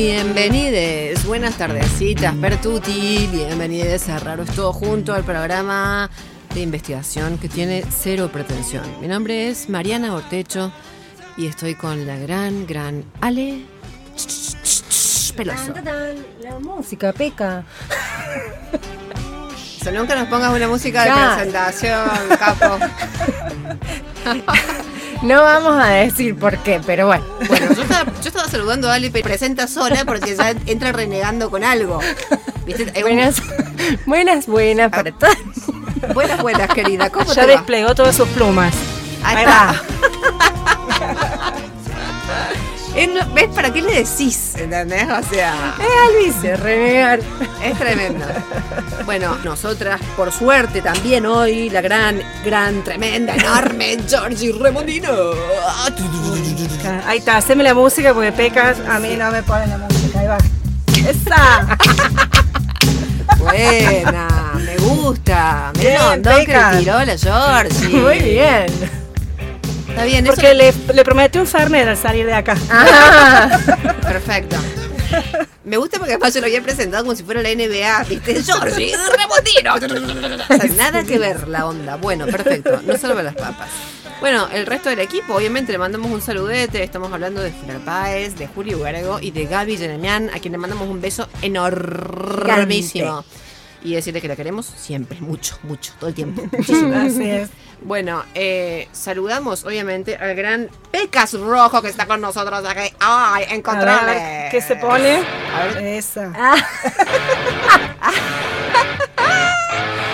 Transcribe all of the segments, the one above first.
Bienvenides, buenas tardecitas, Pertuti. Bienvenidos a Raro es Todo Junto al programa de investigación que tiene cero pretensión. Mi nombre es Mariana Ortecho y estoy con la gran, gran Ale Peloso. La música, peca. So, nunca nos pongas una música de Ya. presentación, capo. No vamos a decir por qué, pero bueno. Bueno, yo estaba saludando a Ale, pero presenta sola porque ya entra renegando con algo. ¿Viste? Es un- Buenas, buenas, buenas para todos. buenas, buenas, querida. ¿Cómo Ya te va? desplegó todas sus plumas. Ahí va. ¿Ves para qué le decís? ¿Entendés? O sea, Es Alvice, renegar. es tremendo. Bueno, nosotras, por suerte, también hoy, la gran, gran, tremenda, enorme Georgie Remondino. Ahí está, haceme la música porque pecas, a mí no me ponen la música. Ahí va. ¡Esa! Buena, me gusta. Montón que tiró la Georgie. Muy bien. Está bien, eso Porque le, le prometí un Fernet al salir de acá. Ah, Perfecto. Me gusta porque además yo lo había presentado como si fuera la NBA, ¿viste? Georgie Remondino. O sea, nada que ver la onda. Bueno, perfecto. No salva las papas. Bueno, el resto del equipo, obviamente le mandamos un saludete. Estamos hablando de Flor Páez, de Julio Huergo y de Gaby Yenemian, a quien le mandamos un beso enormísimo. Y decirle que la queremos siempre, mucho, mucho, todo el tiempo. Muchísimo. Así es. Bueno, eh, saludamos obviamente al gran Pecas Rojo que está con nosotros aquí. ¡Ay, encontrarle! ¿Qué se pone? A ver, Esa.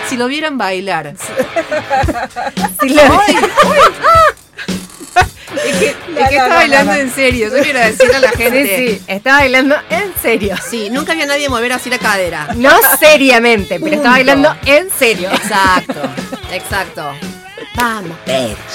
si lo vieran bailar. sí lo- Es que, es No, que no, está no, bailando no, no. en serio. Yo quiero decirle a la gente. sí, sí, está bailando en serio. Sí, nunca había nadie mover así la cadera. No seriamente, pero está bailando en serio. Exacto, exacto. Vamos.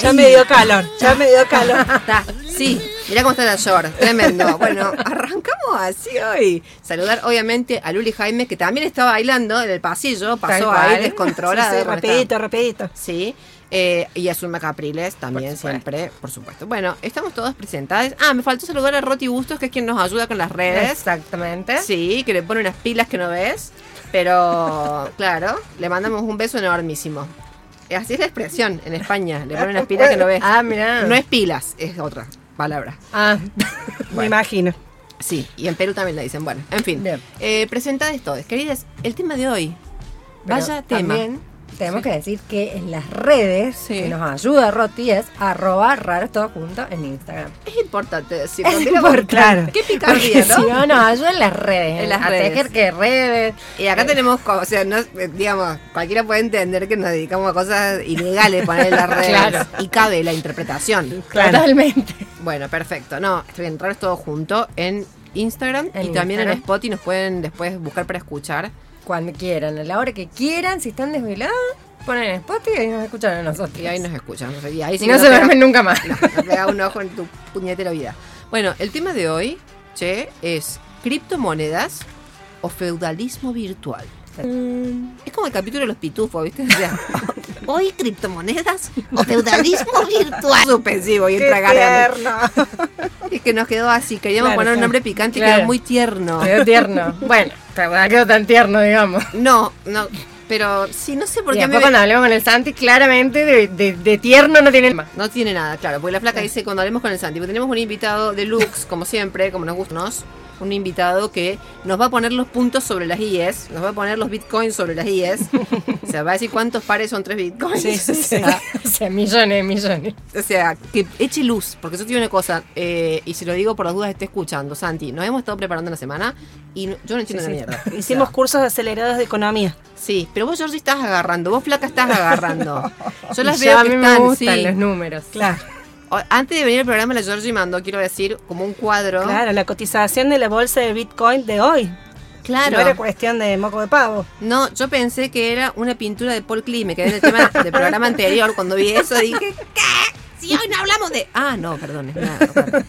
Ya me dio calor, ya me dio calor. Está, sí, mira cómo está la short, tremendo. Bueno, arrancamos así hoy. Saludar obviamente a Luli Jaime, que también está bailando en el pasillo, pasó ahí cual. descontrolada. Sí, sí, rapidito, rapidito. Sí. eh, y a Zulma Capriles también, Por siempre, por supuesto. Bueno, estamos todos presentados. Ah, me faltó saludar a Roti Bustos, que es quien nos ayuda con las redes. Exactamente. Sí, que le pone unas pilas que no ves. Pero, claro, le mandamos un beso enormísimo. Así es la expresión en España. Le pone unas pilas que no ves. Ah, mira. No es pilas, es otra palabra. Ah, Me imagino. Sí, y en Perú también le dicen. Bueno, en fin. Eh, presentades todos. Queridas, el tema de hoy. pero Vaya tema. También tenemos Sí. que decir que en las redes Sí. que nos ayuda Roti es arroba raros todo junto en Instagram. Es importante decirlo. Es importante. Qué picardía, Porque si ¿no? no, nos ayuda en las redes. En las a redes. tejer que redes. Y acá tenemos, co- o sea, no, eh, digamos, cualquiera puede entender que nos dedicamos a cosas ilegales poner en las redes. Claro. Y cabe la interpretación. Totalmente. Bueno, perfecto. No, está bien, raro es todo junto en Instagram En y también en. Spotify nos pueden después buscar para escuchar. Cuando quieran, a la hora que quieran, si están desvelados, ponen en Spotify y nos escuchan a nosotros. Y ahí nos escuchan. no Y ahí sí no nos se duermen nunca más. No, nos pega un ojo en tu puñetera vida. Bueno, el tema de hoy, che, es criptomonedas o feudalismo virtual. Es como el capítulo de los pitufos, ¿viste? O sea, hoy criptomonedas o feudalismo virtual. Suspensivo y ¡Qué entra! Es que nos quedó así. Queríamos Claro, poner un nombre picante y quedó muy tierno. Quedó tierno. Bueno, no quedó tan tierno, digamos. No, no, pero sí, no sé por Y qué mí después me- cuando hablemos con el Santi, claramente de, de- de tierno no tiene. No tiene nada, claro, porque la flaca dice cuando hablemos con el Santi, porque tenemos un invitado de Lux, como siempre, como nos gusta, un invitado que nos va a poner los puntos sobre las IES, nos va a poner los bitcoins sobre las IES, o sea, va a decir cuántos pares son tres bitcoins, Sí, sí, o, sí. sea, O sea, millones, millones. o sea, que eche luz, porque yo te digo una cosa, eh, y si lo digo por las dudas esté escuchando, Santi, nos hemos estado preparando una semana y no- yo no entiendo sí. mierda. Hicimos O sea, cursos acelerados de economía. Sí, pero vos, Georgie, estás agarrando, vos, flaca, estás agarrando. Yo las Y veo ya a que mí están, me gustan los números. Claro. Antes de venir al programa, la Georgie mandó, quiero decir, como un cuadro. Claro, la cotización de la bolsa de Bitcoin de hoy. Claro. No era cuestión de moco de pavo. No, yo pensé que era una pintura de Paul Klee. Me quedé en el tema del programa anterior. Cuando vi eso dije, ¿qué? Si hoy no hablamos de. Ah, no, perdón, es nada.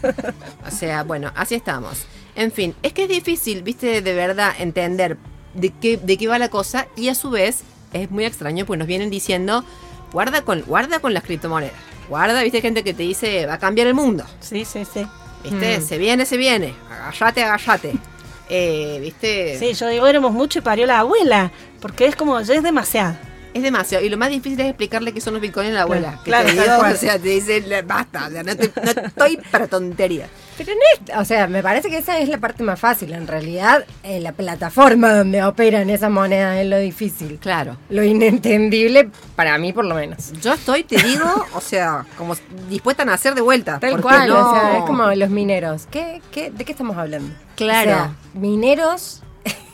O sea, bueno, así estamos. En fin, es que es difícil, viste, de verdad entender de qué, de qué va la cosa. Y a su vez, es muy extraño, pues nos vienen diciendo, guarda con, guarda con las criptomonedas. Guarda, viste, gente que te dice, va a cambiar el mundo. Sí, sí, sí. ¿Viste? Mm. Se viene, se viene. Agallate, agallate. eh, ¿viste? Sí, yo digo, éramos mucho y parió la abuela, porque es como, ya es demasiado. Es demasiado. Y lo más difícil es explicarle qué son los bitcoins a la abuela. que claro, te tal digo, cual. o sea, te dicen, basta, o sea, no, te- no estoy para tontería. Pero no es, o sea, me parece que esa es la parte más fácil. En realidad, eh, la plataforma donde operan esas monedas es lo difícil. Claro. Lo inentendible, para mí por lo menos. Yo estoy, te digo, o sea, como dispuesta a nacer de vuelta. Tal cual, no- o sea, es como los mineros. ¿Qué, qué, ¿De qué estamos hablando? Claro. O sea, ¿Mineros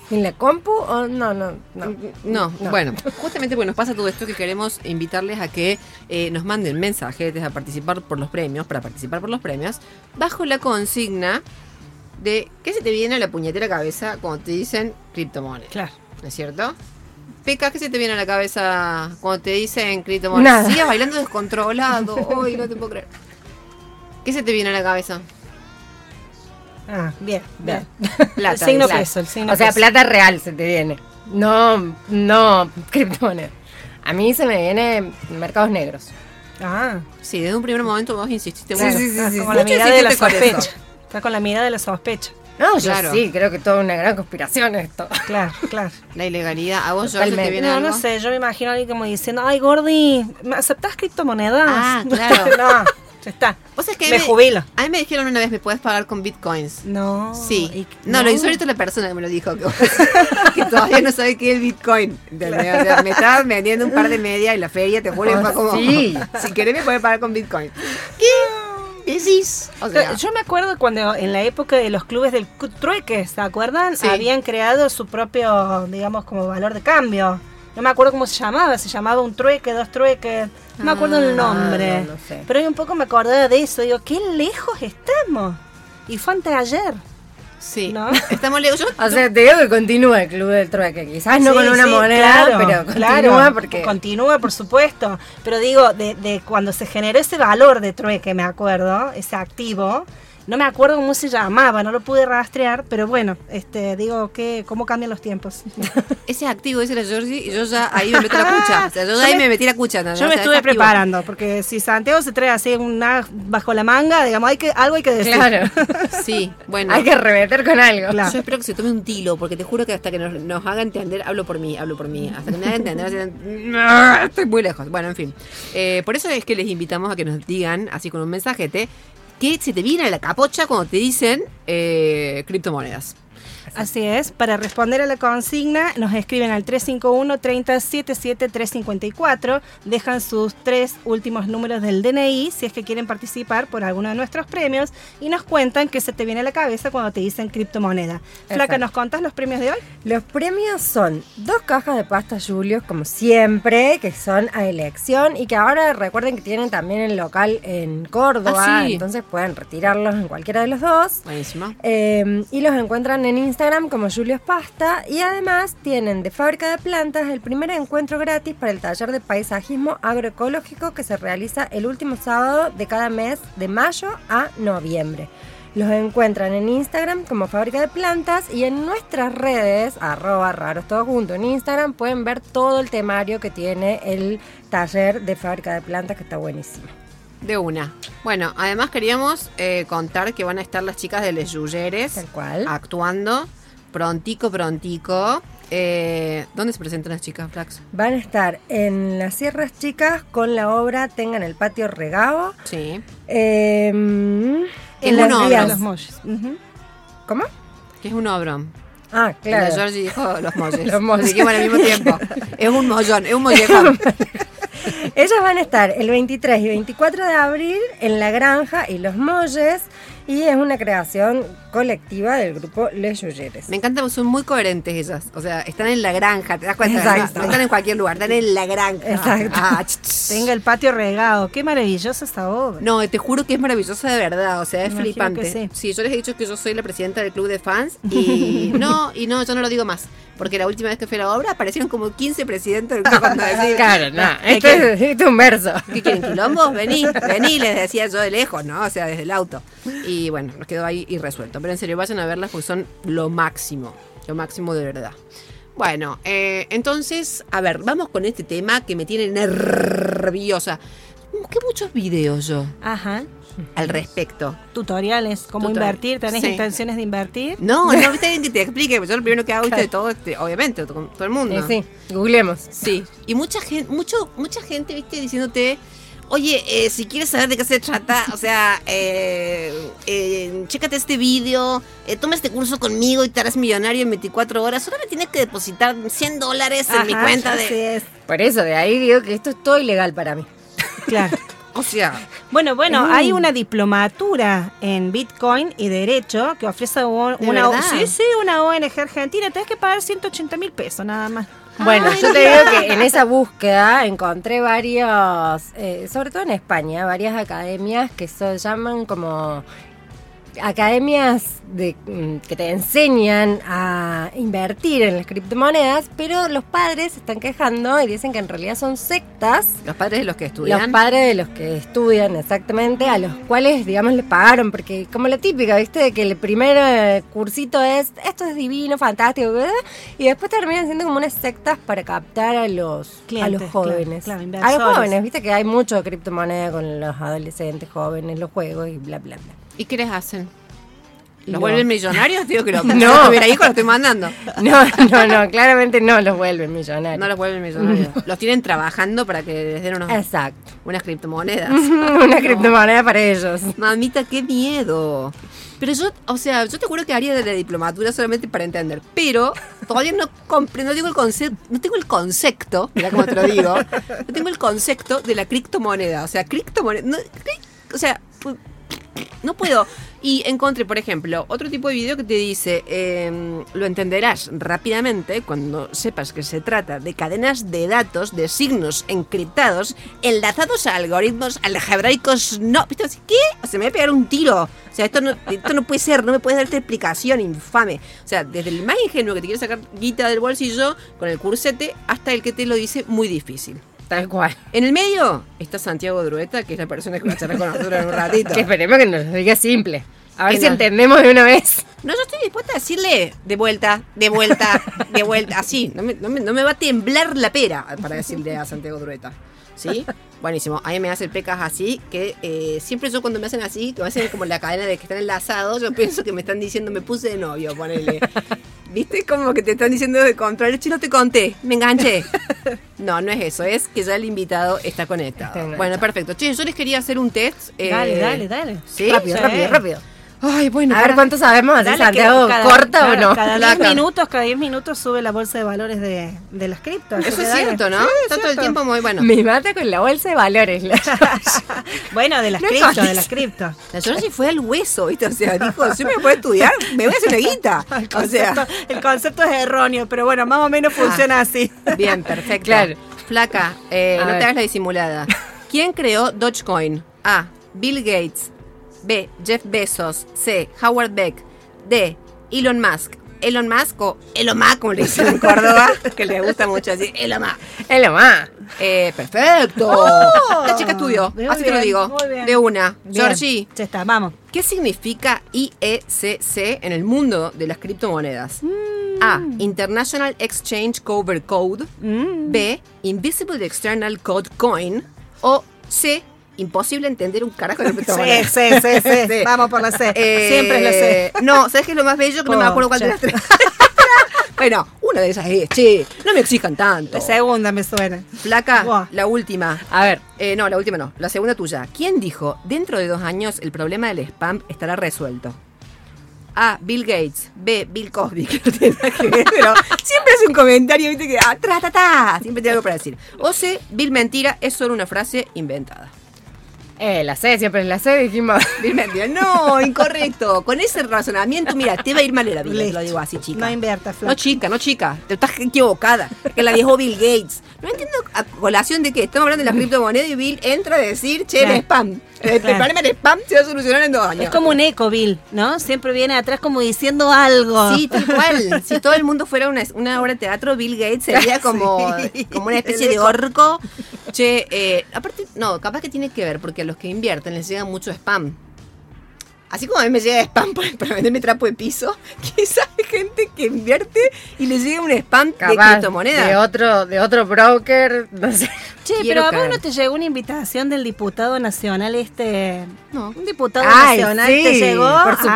en la compu o no, no, no? No, bueno, justamente porque nos pasa todo esto que queremos invitarles a que eh, nos manden mensajes a participar por los premios, para participar por los premios, bajo la consigna de ¿qué se te viene a la puñetera cabeza cuando te dicen criptomonedas? Claro. ¿No es cierto? Peca, ¿qué se te viene a la cabeza cuando te dicen criptomonedas? Nada. Sigas bailando descontrolado. Hoy no te puedo creer. ¿Qué se te viene a la cabeza? Ah, bien, bien. Plata. el signo peso, el signo O sea, peso. plata real se te viene. No, no, criptomonedas. A mí se me viene mercados negros. Ah, Sí, desde un primer momento vos insististe Sí, mucho. sí, sí, ah, sí, con la mirada de la sospecha. Está con la mirada de la sospecha. No, yo Claro. sí, creo que toda una gran conspiración esto. Claro, claro. La ilegalidad. ¿A vos, George, te Totalmente. viene No, algo? no sé, yo me imagino a alguien como diciendo, ay, Gordi, ¿me aceptás criptomonedas? Ah, claro. no, ya está. ¿Vos sabés que Me me- jubilo. A mí me dijeron una vez, ¿me puedes pagar con bitcoins? No. Sí. y- No, lo insólito es la persona que me lo dijo. Que, que todavía no sabe qué es el bitcoin. O sea, me estaba vendiendo un par de medias en la feria, te juro que fue como... sí. Si querés me puedes pagar con bitcoin. ¿Qué decís? O sea, Yo me acuerdo cuando en la época de los clubes del trueque, ¿se acuerdan? Sí. Habían creado su propio, digamos, como valor de cambio. No me acuerdo cómo se llamaba, se llamaba un trueque, dos trueques, no me acuerdo el nombre. Ah, no, no sé. Pero ahí un poco me acordé de eso, digo, qué lejos estamos. Y fue antes de ayer. sí. ¿no? Estamos lejos. Yo, O sea, te digo que continúa el club del trueque. Quizás no Sí, con una sí, moneda, claro, pero continúa claro, porque. Continúa, por supuesto. Pero digo, de, de cuando se generó ese valor de trueque, me acuerdo, ese activo, no me acuerdo cómo se llamaba, no lo pude rastrear, pero bueno, este, digo, que ¿cómo cambian los tiempos? ese activo, ese era Georgie, y yo ya ahí me meto la cucha. O sea, yo, Yo ya ahí me- me metí la cucha. ¿no? Yo me sea, estuve preparando, porque si Santiago se trae así una bajo la manga, digamos, hay que, algo hay que decir. Claro. Sí, bueno. Hay que remeter con algo. Claro. Yo espero que se tome un tilo, porque te juro que hasta que nos, nos haga entender, hablo por mí, hablo por mí, hasta que me haga entender, así, "No, estoy muy lejos. Bueno, en fin. Eh, por eso es que les invitamos a que nos digan, así con un mensajete, que se te viene a la capocha cuando te dicen eh, criptomonedas. Así es, para responder a la consigna nos escriben al 351 30 77 354, dejan sus tres últimos números del DNI si es que quieren participar por alguno de nuestros premios y nos cuentan qué se te viene a la cabeza cuando te dicen criptomoneda. Flaca. ¿nos contas los premios de hoy? Los premios son dos cajas de pasta Julius, como siempre, que son a elección y que ahora recuerden que tienen también el local en Córdoba, Ah, sí. entonces pueden retirarlos en cualquiera de los dos. Buenísimo. Eh, y los encuentran en Instagram como Julius Pasta. Y además tienen de fábrica de plantas el primer encuentro gratis para el taller de paisajismo agroecológico que se realiza el último sábado de cada mes de mayo a noviembre. Los encuentran en Instagram como Fábrica de Plantas y en nuestras redes, arroba raros todos juntos en Instagram, pueden ver todo el temario que tiene el taller de Fábrica de Plantas que está buenísimo. De una. Bueno, además queríamos eh, contar que van a estar las chicas de Les Yuyeres Tal cual. actuando prontico, prontico. Eh, ¿Dónde se presentan las chicas, Flax? Van a estar en las Sierras Chicas con la obra Tengan el patio regado. Sí. Eh, Es en un las obra, vías- Los molles. Ujú. ¿Cómo? Que es un obrón. Ah, La claro. Georgie dijo los molles. Los molles. Al mismo tiempo. Es un mollón, es un mollejón. Ellos van a estar el 23 y 24 de abril en La Granja y Los Molles y es una creación colectiva del grupo Les Yuyeres. Me encanta son muy coherentes ellas. O sea, están en la granja, ¿te das cuenta? Exacto. No, no están en cualquier lugar, están en la granja. Exacto. Ah. Tenga el patio regado. Qué maravillosa esta obra. No, te juro que es maravillosa de verdad, o sea, es flipante. que sí. yo les he dicho que yo soy la presidenta del club de fans y no, y no, yo no lo digo más, porque la última vez que fui a la obra aparecieron como 15 presidentes del club cuando decía, Claro, no. ¿Qué Esto es, esto es un verso. ¿Qué quieren quilombos? Vení, vení, les decía yo de lejos, ¿no? O sea, desde el auto. Y bueno, nos quedó ahí irresuelto. Pero en serio, vayan a verlas porque son lo máximo, lo máximo de verdad. Bueno, eh, entonces, a ver, vamos con este tema que me tiene nerviosa. Que muchos videos yo. Ajá. al respecto. Tutoriales, cómo Tutorial. invertir, ¿tenés Sí. intenciones de invertir? No, no, viste alguien que te explique, yo lo primero que hago, viste, de todo, este, obviamente, con todo el mundo. Eh, sí, googleemos. Sí, y mucha gente, mucho, mucha gente, viste, diciéndote, oye, eh, si quieres saber de qué se trata, o sea, eh, eh, chécate este vídeo, eh, toma este curso conmigo y te harás millonario en 24 horas, solo me tienes que depositar 100 dólares en mi cuenta así de... es. Por eso, de ahí digo que esto es todo ilegal para mí. Claro. O sea, Bueno, bueno, Mm. hay una diplomatura en Bitcoin y Derecho que ofrece un- ¿De una, sí, sí, una ONG argentina. Tenés que pagar 180 mil pesos nada más. Bueno, Ay, yo te digo que en esa búsqueda encontré varios, eh, sobre todo en España, varias academias que se llaman como academias de, mm, que te enseñan a invertir en las criptomonedas, pero los padres se están quejando y dicen que en realidad son sectas. los padres de los que estudian... Los padres de los que estudian exactamente, a los cuales, digamos, le pagaron, porque como la típica, ¿viste? De que el primer eh, cursito es, esto es divino, fantástico, ¿verdad? y después terminan siendo como unas sectas para captar a los, a los jóvenes. claro, claro, a los jóvenes, ¿viste? Que hay mucho de criptomoneda con los adolescentes jóvenes, los juegos y bla, bla, bla. ¿Y qué les hacen? ¿Los No. vuelven millonarios? Digo que lo No. no. tuviera hijos, lo estoy mandando. No, no, no, claramente no los vuelven millonarios. No los vuelven millonarios. Los tienen trabajando para que les den unos, Exacto. unas criptomonedas. Una criptomoneda para ellos. Mamita, qué miedo. Pero yo, o sea, yo te juro que haría de la diplomatura solamente para entender. Pero todavía no comprendo, no tengo el concepto, no tengo el concepto, mira cómo te lo digo, no tengo el concepto de la criptomoneda. O sea, criptomoneda. no, o sea, no puedo. Y encontré, por ejemplo, otro tipo de video que te dice, em, lo entenderás rápidamente cuando sepas que se trata de cadenas de datos, de signos encriptados, enlazados a algoritmos algebraicos no... ¿Qué? O sea, me voy a pegar un tiro. O sea, esto no, esto no puede ser, no me puedes dar esta explicación infame. O sea, desde el más ingenuo que te quiere sacar guita del bolsillo con el cursete hasta el que te lo dice muy difícil. Tal cual. En el medio está Santiago Drueta, que es la persona que va a charlar con nosotros en un ratito. Que esperemos que nos lo diga simple. A ver Que si no. entendemos de una vez. No, yo estoy dispuesta a decirle de vuelta, de vuelta, de vuelta, así. No me, no me- no me va a temblar la pera para decirle a Santiago Drueta. ¿Sí? Buenísimo. A mí me hacen pecas así, que eh, siempre yo cuando me hacen así, que me hacen como la cadena de que están enlazados, yo pienso que me están diciendo, me puse de novio, ponele. ¿Viste? Como que te están diciendo de control, che, no te conté, me enganché. No, no es eso, es que ya el invitado está conectado. Está. Bueno, perfecto. Che, yo les quería hacer un test. eh, Dale, dale, dale. ¿Sí? rápido, Sí. rápido, rápido. Ay, bueno. A ver cuánto sabemos. Dale, ¿Si Santiago cada- corta claro, o no? Cada Placa. 10 minutos, cada 10 minutos sube la bolsa de valores de, de las criptos. Eso es cierto, ¿no? Sí, todo el tiempo muy bueno. Me mata con la bolsa de valores. la- Bueno, de las No criptos, de las criptos. La Georgie fue al hueso, ¿viste? O sea, dijo, si me puedo estudiar, me voy a hacer una guita. El O concepto, sea, el concepto es erróneo, pero bueno, más o menos funciona así. bien, perfecto. Claro. Flaca, eh, A no ver. te hagas la disimulada. ¿Quién creó Dogecoin? A. Bill Gates. B. Jeff Bezos. C. Howard Beck. D. Elon Musk. Elon Musk o Elon Musk, como le dicen en Córdoba, que le gusta mucho decir lo más. Eh, perfecto. La chica estudió, Muy así te lo bien, digo. bien. De una. Bien, Georgie, Ya está, vamos. ¿Qué significa IECC en el mundo de las criptomonedas? Mm. A. International Exchange Cover Code. Mm. B. Invisible External Code Coin. O C. Imposible entender un carajo de Sí, criptomonedas. sí, sí, sí, Sí. Vamos por la C. Eh, Siempre es la C. No, ¿sabes qué es lo más bello? Que no me acuerdo cuál de las tres. bueno, una de esas es, che, no me exijan tanto. La segunda me suena. Flaca, la última. A ver. Eh, no, la última no. La segunda tuya. ¿Quién dijo, dentro de dos años el problema del spam estará resuelto? A. Bill Gates. B. Bill Cosby, que no tiene nada que ver, pero siempre hace un comentario, viste, que ah, tra, ta, ta. Siempre tiene algo para decir. O C. Bill Mentira es solo una frase inventada. Eh, la C, siempre es la C, dijimos. Bill Mentira. No, incorrecto. Con ese razonamiento, mira, te va a ir mal en la vida, te lo digo así, chica. No inviertas, No, Flaca. chica, no, chica. Te estás equivocada. Que la dijo Bill Gates. No entiendo a colación de qué. Estamos hablando de la criptomoneda y Bill entra a decir, che, el spam. El, el problema del spam se va a solucionar en dos años. Es como un eco, Bill, ¿no? Siempre viene atrás como diciendo algo. Sí, tal cual. Si todo el mundo fuera una, una obra de teatro, Bill Gates sería como, Sí. como una especie de orco. Che, eh, aparte, no, capaz que tiene que ver porque a los que invierten les llega mucho spam. Así como a mí me llega spam para, venderme trapo de piso, quizás hay gente que invierte y le llega un spam de Capaz criptomonedas. de otro, de otro broker, no sé. Che, Quiero pero a vos no te llegó una invitación del diputado nacional este. No. Un diputado Ay, nacional sí, te llegó. por supuesto.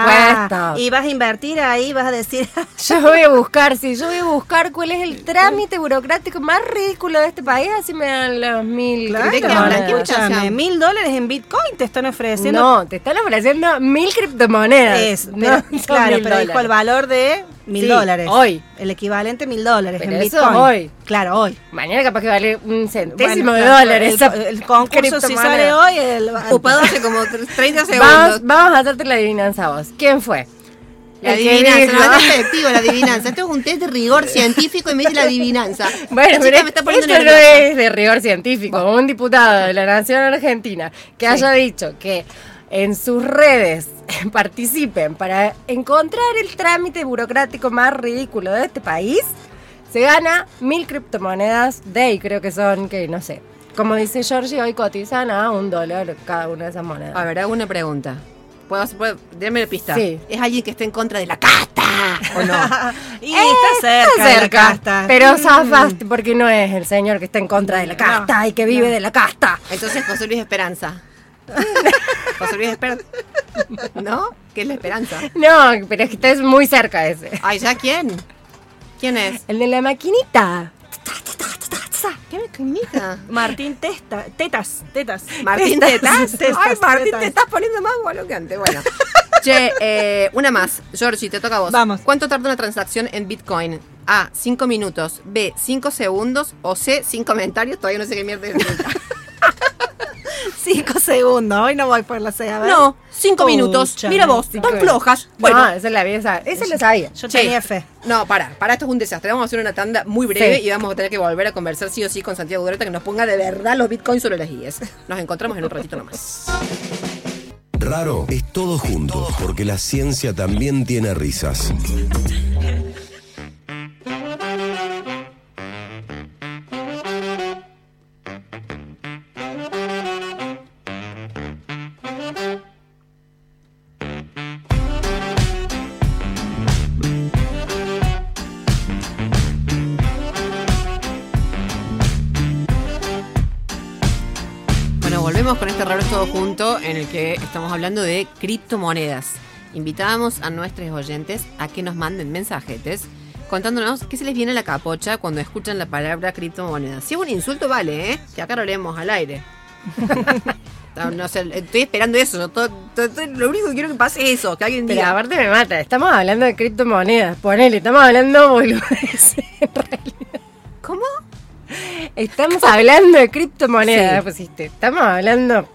Ah, y vas a invertir ahí, vas a decir. Yo voy a buscar, sí, yo voy a buscar cuál es el trámite burocrático más ridículo de este país, así me dan los mil. Claro, mil dólares en Bitcoin te están ofreciendo. No, te están ofreciendo mil criptomonedas. Es, pero- claro, pero dijo el valor de mil Sí, dólares. hoy. El equivalente a mil dólares Pero en eso Bitcoin. hoy. Claro, hoy. Mañana capaz que vale un centésimo Bueno, de dólares. El, el concurso si sale hoy, el, Ocupado hace como 30 Vamos, segundos. vamos a hacerte la adivinanza a vos. ¿Quién fue? La adivinanza, no es efectivo la adivinanza. Esto es un test de rigor científico y me dice la adivinanza. Bueno, pero me está poniendo esto no es de rigor científico. Un diputado de la Nación Argentina que haya dicho que en sus redes participen para encontrar el trámite burocrático más ridículo de este país, se gana mil criptomonedas Day, creo que son, que no sé. Como dice Georgie, hoy cotizan a un dólar cada una de esas monedas. A ver, hago una pregunta. ¿Puedo, puedo, dame la pista. Sí. ¿Es alguien que esté en contra de la casta o no? y está cerca, Está de la cerca, casta. pero Mm. zafaste porque no es el señor que está en contra de la casta y que vive de la casta. Entonces José Luis Esperanza. José Luis Esperanza. ¿No? ¿Qué es la esperanza? No, pero es que estás muy cerca ese. Ay, ¿ya quién? ¿Quién es? El de la maquinita. ¿Qué maquinita? Martín Testa, Tetas, Tetas. Martín Tetas, Tetas. Tetas, Ay, Martín, Tetas. te estás poniendo más boludo que antes. Bueno. Che, eh, una más. Georgie, te toca a vos. Vamos. ¿Cuánto tarda una transacción en Bitcoin? A, 5 minutos. B, 5 segundos. O C, sin comentarios. Todavía no sé qué mierda es. Cinco segundos, hoy no voy por la C, a ver. No, 5 minutos. Mira vos, cinco tan flojas. Bueno, Bueno, esa es la vida, esa la sabía. Yo Che. tenía fe. No, para, para, esto es un desastre. Vamos a hacer una tanda muy breve Sí. y vamos a tener que volver a conversar sí o sí con Santiago Dureta que nos ponga de verdad los bitcoins sobre las IES. Nos encontramos en un ratito nomás. Raro es todo junto, porque la ciencia también tiene risas. Bueno, volvemos con este es todo junto en el que estamos hablando de criptomonedas. Invitamos a nuestros oyentes a que nos manden mensajetes contándonos qué se les viene a la capocha cuando escuchan la palabra criptomonedas. Si es un insulto, vale, ¿eh? Que acá lo leemos al aire. No, no sé, estoy esperando eso. todo- todo- todo- lo único que quiero que pase es eso, que alguien Pero diga. aparte me mata, estamos hablando de criptomonedas, ponele, estamos hablando boludeces. Estamos hablando de criptomonedas, Sí. pusiste. Estamos hablando.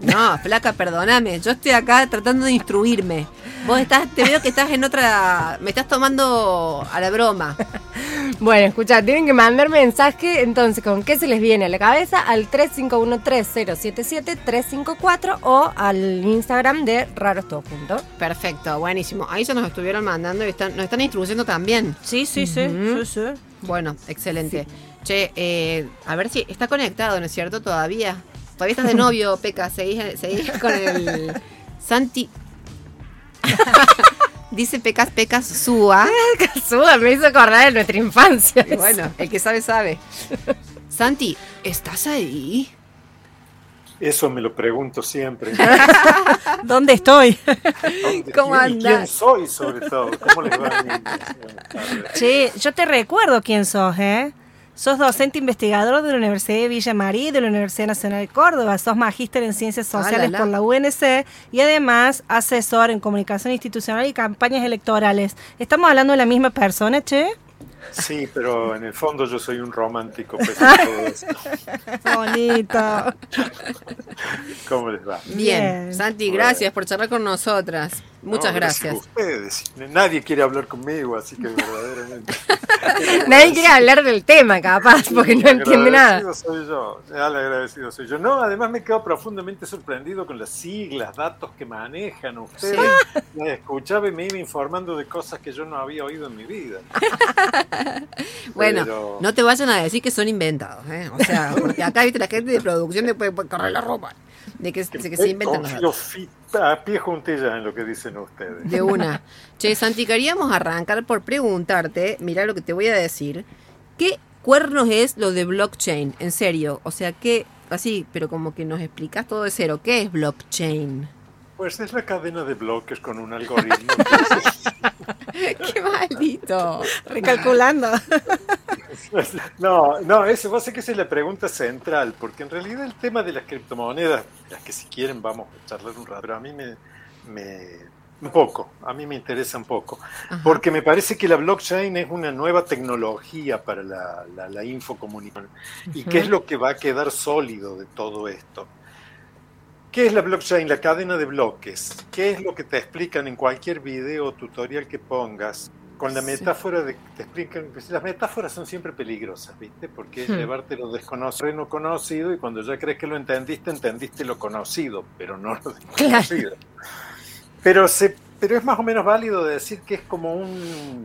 No, flaca, perdóname. Yo estoy acá tratando de instruirme. Vos estás, te veo que estás en otra. Me estás tomando a la broma. Bueno, escucha, tienen que mandar mensaje, entonces, ¿con qué se les viene a la cabeza? Al 351-3077-354 o al Instagram de Raros Todo Junto. Perfecto, buenísimo. Ahí ya nos estuvieron mandando y están, nos están instruyendo también. Sí, sí, sí, sí, sí. Bueno, excelente. Che, eh, a ver si está conectado, ¿no es cierto? Todavía. Todavía estás de novio, Peca. Seguís, seguís con el Santi. Dice Pecas, Pecas, Súa. Suba, me hizo acordar de nuestra infancia. Y bueno, el que sabe, sabe. Santi, ¿estás ahí? Eso me lo pregunto siempre. ¿Dónde estoy? ¿Dónde- ¿Cómo quién- y ¿Quién andás? soy sobre todo? ¿Cómo les va? Buenas tardes. Che, yo te recuerdo quién sos, ¿eh? Sos docente investigador de la Universidad de Villa María y de la Universidad Nacional de Córdoba. Sos magíster en Ciencias Sociales la, la. por la UNC y además asesor en comunicación institucional y campañas electorales. ¿Estamos hablando de la misma persona, che? Sí, pero en el fondo yo soy un romántico. eso. Bonito. ¿Cómo les va? Bien. Bien. Santi, Bueno. gracias por charlar con nosotras. Muchas No, gracias. a ustedes. Nadie quiere hablar conmigo, así que verdaderamente. Nadie quiere hablar del tema, capaz, porque no entiende nada. agradecido soy yo. Ya, El agradecido soy yo. No, además me quedo profundamente sorprendido con las siglas, datos que manejan ustedes. Me escuchaba y me iba informando de cosas que yo no había oído en mi vida. Bueno, Pero- no te vayan a decir que son inventados, ¿eh? O sea, porque acá, viste, la gente de producción puede correr la ropa. De que, de que se inventan los a pie juntilla en lo que dicen ustedes. De una. Che, Santi, queríamos arrancar por preguntarte, mira lo que te voy a decir. ¿Qué cuernos es lo de blockchain, en serio. O sea, que así, pero como que nos explicas todo de cero. ¿Qué es blockchain? Pues es la cadena de bloques con un algoritmo. ¡Qué maldito! Recalculando. no, no, eso va a ser que esa es la pregunta central, porque en realidad el tema de las criptomonedas, las que si quieren vamos a charlar un rato, pero a mí me, me un poco, a mí me interesa un poco, porque me parece que la blockchain es una nueva tecnología para la, la, infocomunicación y qué es lo que va a quedar sólido de todo esto. ¿Qué es la blockchain? La cadena de bloques. ¿Qué es lo que te explican en cualquier video o tutorial que pongas? Con la metáfora de que te explican, pues, las metáforas son siempre peligrosas, ¿viste? Porque hmm. llevarte lo desconocido no conocido y cuando ya crees que lo entendiste, entendiste lo conocido, pero no lo desconocido. Pero, se, pero es más o menos válido decir que es como un,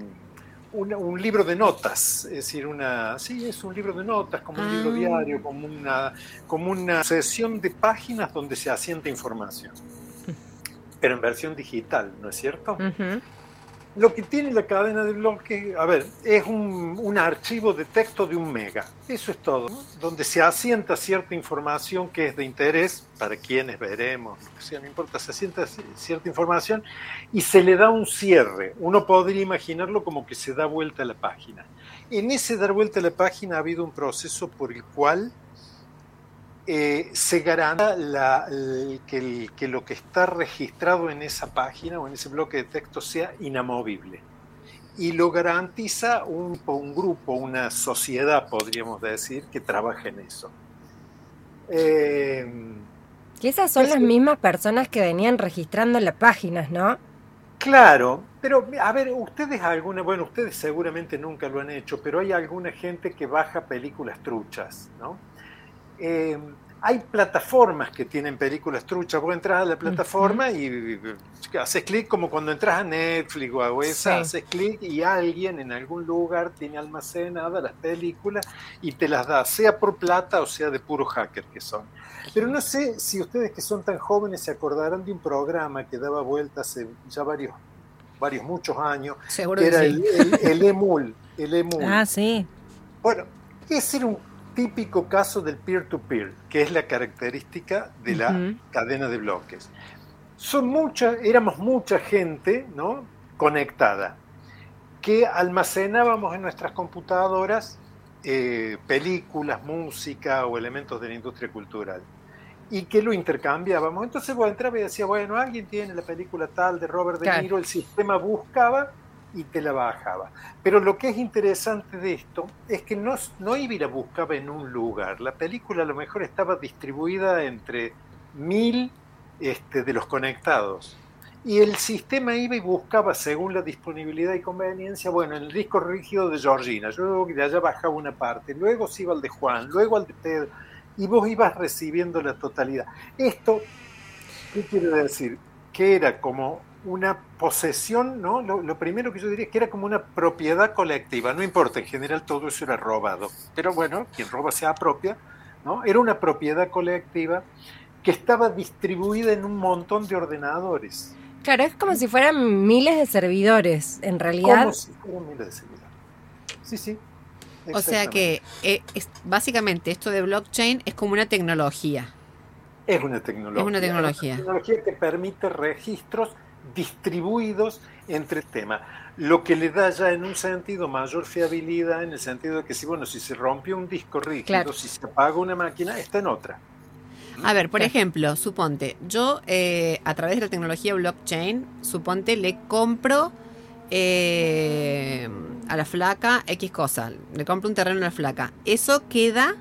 un, libro de notas, es decir, una, sí, es un libro de notas, como un libro ah. diario, como una, como una sesión de páginas donde se asienta información, pero en versión digital, ¿no es cierto? Lo que tiene la cadena de bloques, a ver, es un, archivo de texto de un mega. Eso es todo. Donde se asienta cierta información que es de interés para quienes veremos, no importa, se asienta cierta información y se le da un cierre. Uno podría imaginarlo como que se da vuelta a la página. En ese dar vuelta a la página ha habido un proceso por el cual eh, se garantiza que, lo que está registrado en esa página o en ese bloque de texto sea inamovible. Y lo garantiza un, grupo, una sociedad, podríamos decir, que trabaja en eso. Eh, esas son las mismas personas que venían registrando las páginas, ¿no? Claro, pero a ver, ustedes alguna, bueno, ustedes seguramente nunca lo han hecho, pero hay alguna gente que baja películas truchas, ¿no? Eh, hay plataformas que tienen películas truchas. Vos entras a la plataforma y, haces clic como cuando entras a Netflix o a esa, haces clic y alguien en algún lugar tiene almacenadas las películas y te las da, sea por plata o sea de puro hacker que son. Pero no sé si ustedes que son tan jóvenes se acordarán de un programa que daba vuelta hace ya varios, varios muchos años, Seguro que era el, el, EMUL. El EMUL. Ah, sí. Bueno, ese era un típico caso del peer-to-peer, que es la característica de la cadena de bloques. Son mucha, éramos mucha gente ¿no? conectada, que almacenábamos en nuestras computadoras eh, películas, música o elementos de la industria cultural y que lo intercambiábamos. Entonces vos entraba y decía, bueno, alguien tiene la película tal de Robert De Niro, el sistema buscaba y te la bajaba. Pero lo que es interesante de esto es que no, no iba y la buscaba en un lugar. La película a lo mejor estaba distribuida entre mil este, de los conectados. Y el sistema iba y buscaba, según la disponibilidad y conveniencia, bueno, en el disco rígido de Georgina, yo de allá bajaba una parte, luego se iba al de Juan, luego al de Pedro, y vos ibas recibiendo la totalidad. Esto, ¿qué quiere decir? Que era como una posesión, ¿no? Lo, primero que yo diría es que era como una propiedad colectiva, no importa, en general todo eso era robado, pero bueno, quien roba se apropia, ¿no? Era una propiedad colectiva que estaba distribuida en un montón de ordenadores. Claro, es como si fueran miles de servidores, en realidad. Como si fueran miles de servidores. Sí, sí. O sea que eh, básicamente esto de blockchain es como una tecnología. Es una tecnología. Es una tecnología. Es una tecnología que permite registros distribuidos entre temas, lo que le da ya en un sentido mayor fiabilidad, en el sentido de que si, bueno, si se rompe un disco rígido, si se apaga una máquina, está en otra. A ver, por ejemplo, suponte, yo eh, a través de la tecnología blockchain, suponte, le compro eh, a la flaca X cosa, le compro un terreno a la flaca. Eso queda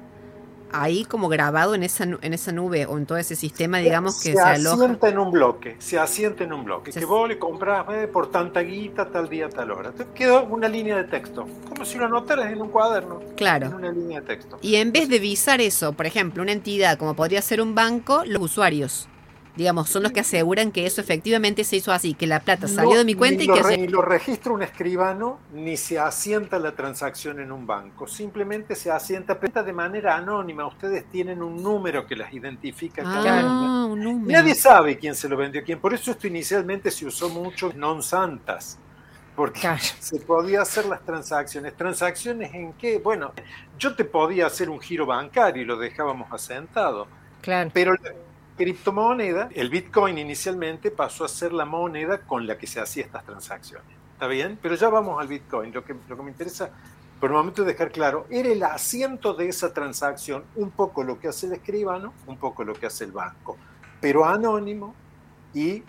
ahí como grabado en esa, en esa nube o en todo ese sistema, digamos, que se, se asienta en un bloque, se asienta en un bloque, que vos le compras eh, por tanta guita, tal día, tal hora. Te quedó una línea de texto, como si lo anotaras en un cuaderno. Claro. En una línea de texto. Y en vez de visar eso, por ejemplo, una entidad como podría ser un banco, los usuarios digamos, son los que aseguran que eso efectivamente se hizo así, que la plata salió de mi cuenta y que... Ni lo registra un escribano, ni se asienta la transacción en un banco, simplemente se asienta de manera anónima, ustedes tienen un número que las identifica. Ah, un número. Nadie sabe quién se lo vendió a quién, por eso esto inicialmente se usó mucho non santas. Porque Claro. se podía hacer las transacciones. ¿Transacciones en qué? Bueno, yo te podía hacer un giro bancario y lo dejábamos asentado. Claro. Pero la criptomoneda, el Bitcoin inicialmente pasó a ser la moneda con la que se hacía estas transacciones. ¿Está bien? Pero ya vamos al Bitcoin. Lo que, lo que me interesa por el momento dejar claro, era el asiento de esa transacción, un poco lo que hace el escribano, un poco lo que hace el banco, pero anónimo y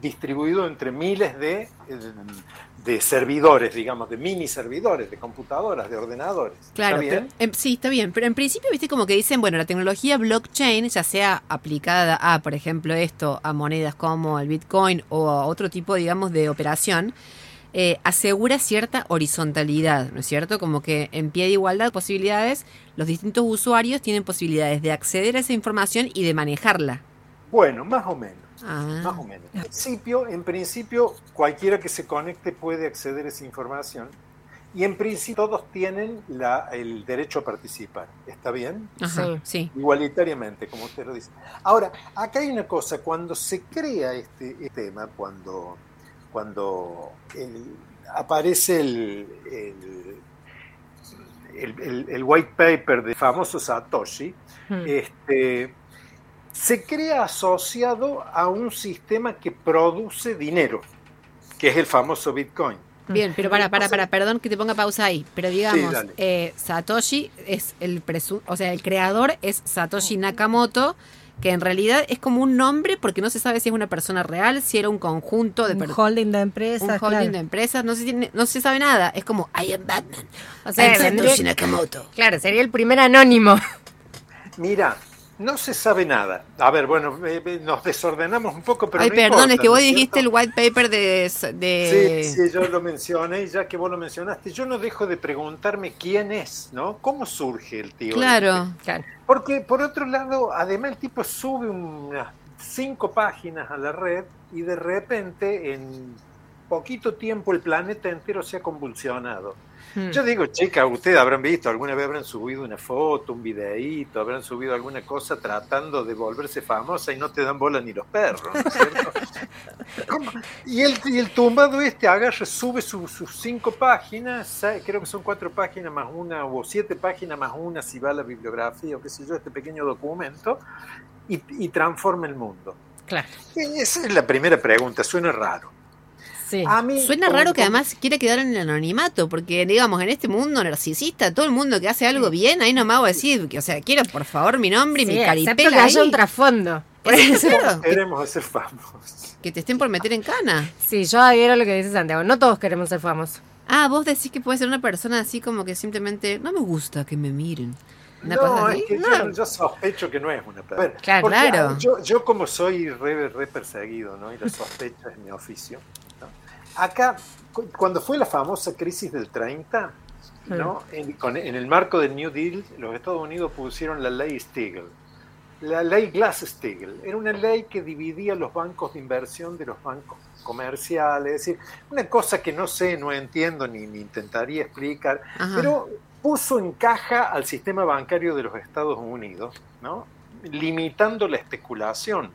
distribuido entre miles de, de servidores, digamos, de mini servidores, de computadoras, de ordenadores. Claro, ¿Está bien? pero- em, sí, está bien, pero en principio, viste, como que dicen, bueno, la tecnología blockchain, ya sea aplicada a, por ejemplo, esto, a monedas como el Bitcoin o a otro tipo, digamos, de operación, eh, asegura cierta horizontalidad, ¿no es cierto? Como que en pie de igualdad de posibilidades, los distintos usuarios tienen posibilidades de acceder a esa información y de manejarla. Bueno, más o menos. Ah. Más o menos. En principio, en principio, cualquiera que se conecte puede acceder a esa información. Y en principio todos tienen la- el derecho a participar. ¿Está bien? Ajá, Sí. sí. Igualitariamente, como usted lo dice. Ahora, acá hay una cosa, cuando se crea este, este tema, cuando, cuando el- aparece el, el, el- el- el white paper de famoso Satoshi, Hmm. este, se crea asociado a un sistema que produce dinero, que es el famoso Bitcoin. Bien, pero para, para, para, perdón que te ponga pausa ahí, pero digamos, eh, Satoshi es el presu o sea, el creador es Satoshi Nakamoto, que en realidad es como un nombre porque no se sabe si es una persona real, si era un conjunto de Un holding de un empresas. holding claro. de empresas, no se tiene, no se sabe nada, es como I am Batman, O sea, tendría- Satoshi Nakamoto. Claro, sería el primer anónimo. Mira, no se sabe nada. A ver, bueno, eh, eh, nos desordenamos un poco, pero Ay, no perdón, importa, es que ¿no vos dijiste el white paper de, de Sí, sí, yo lo mencioné, ya que vos lo mencionaste, yo no dejo de preguntarme quién es, ¿no? ¿Cómo surge el tío? Claro. este? Claro. Porque por otro lado, además el tipo sube unas cinco páginas a la red y de repente en poquito tiempo el planeta entero se ha convulsionado. Hmm. Yo digo, chica, ustedes habrán visto, alguna vez habrán subido una foto, un videíto, habrán subido alguna cosa tratando de volverse famosa y no te dan bola ni los perros, ¿no es cierto? ¿Cómo? Y el, y el tumbado este agarra, sube su- sus cinco páginas, creo que son cuatro páginas más una, o siete páginas más una si va a la bibliografía o qué sé yo, este pequeño documento, y, y transforma el mundo. Claro. Y esa es la primera pregunta, suena raro. Sí. A mí, Suena como- raro que como- además quiera quedar en el anonimato, porque digamos, en este mundo narcisista, todo el mundo que hace algo bien, ahí nomás voy a decir, que, o sea, quiero por favor mi nombre y Sí, mi excepto caripela que haya un trasfondo. Por eso- Queremos ser famosos. que te estén por meter en cana. Sí, yo adhiero a lo que dice Santiago. No todos queremos ser famosos. Ah, vos decís que puede ser una persona así como que simplemente no me gusta que me miren. Una no, cosa es que yo, yo sospecho que no es una persona. Claro, Porque, claro. Yo, yo como soy re, re perseguido, ¿no? Y la sospecha es mi oficio. Acá, cu- cuando fue la famosa crisis del 30, ¿no? En, con- en el marco del New Deal, los Estados Unidos pusieron la ley Stigl. La ley Glass-Steagall era una ley que dividía los bancos de inversión de los bancos comerciales, es decir, una cosa que no sé, no entiendo ni, ni intentaría explicar, Ajá. pero puso en caja al sistema bancario de los Estados Unidos, ¿no? limitando la especulación,